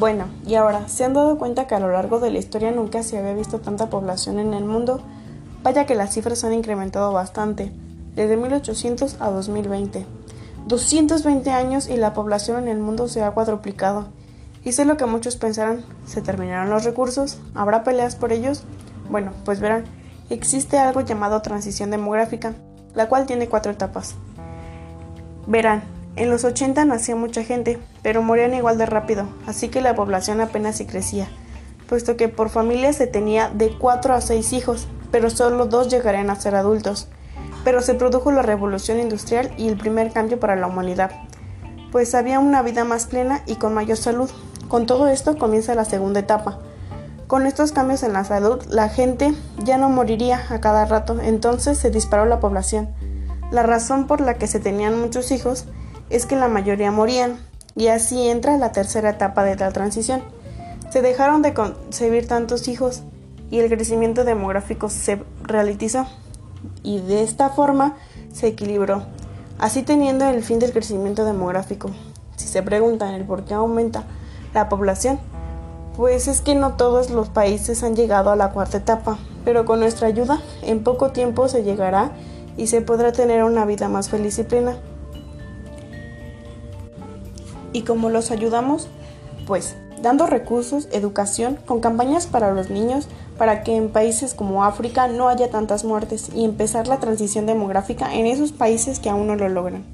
Bueno, y ahora, ¿se han dado cuenta que a lo largo de la historia nunca se había visto tanta población en el mundo? Vaya que las cifras han incrementado bastante, desde 1800 a 2020. 220 años y la población en el mundo se ha cuadruplicado. Y sé lo que muchos pensarán, ¿se terminaron los recursos? ¿Habrá peleas por ellos? Bueno, pues verán, existe algo llamado transición demográfica, la cual tiene cuatro etapas. Verán, en los 80 nacía mucha gente, pero morían igual de rápido, así que la población apenas si crecía, puesto que por familia se tenía de 4 a 6 hijos, pero solo dos llegarían a ser adultos. Pero se produjo la revolución industrial y el primer cambio para la humanidad, pues había una vida más plena y con mayor salud. Con todo esto comienza la segunda etapa. Con estos cambios en la salud, la gente ya no moriría a cada rato, entonces se disparó la población. La razón por la que se tenían muchos hijos es que la mayoría morían, y así entra la tercera etapa de la transición. Se dejaron de concebir tantos hijos y el crecimiento demográfico se realizó, y de esta forma se equilibró, así teniendo el fin del crecimiento demográfico. Si se preguntan el por qué aumenta la población, pues es que no todos los países han llegado a la cuarta etapa, pero con nuestra ayuda en poco tiempo se llegará y se podrá tener una vida más feliz y plena. ¿Y cómo los ayudamos? Pues dando recursos, educación, con campañas para los niños, para que en países como África no haya tantas muertes y empezar la transición demográfica en esos países que aún no lo logran.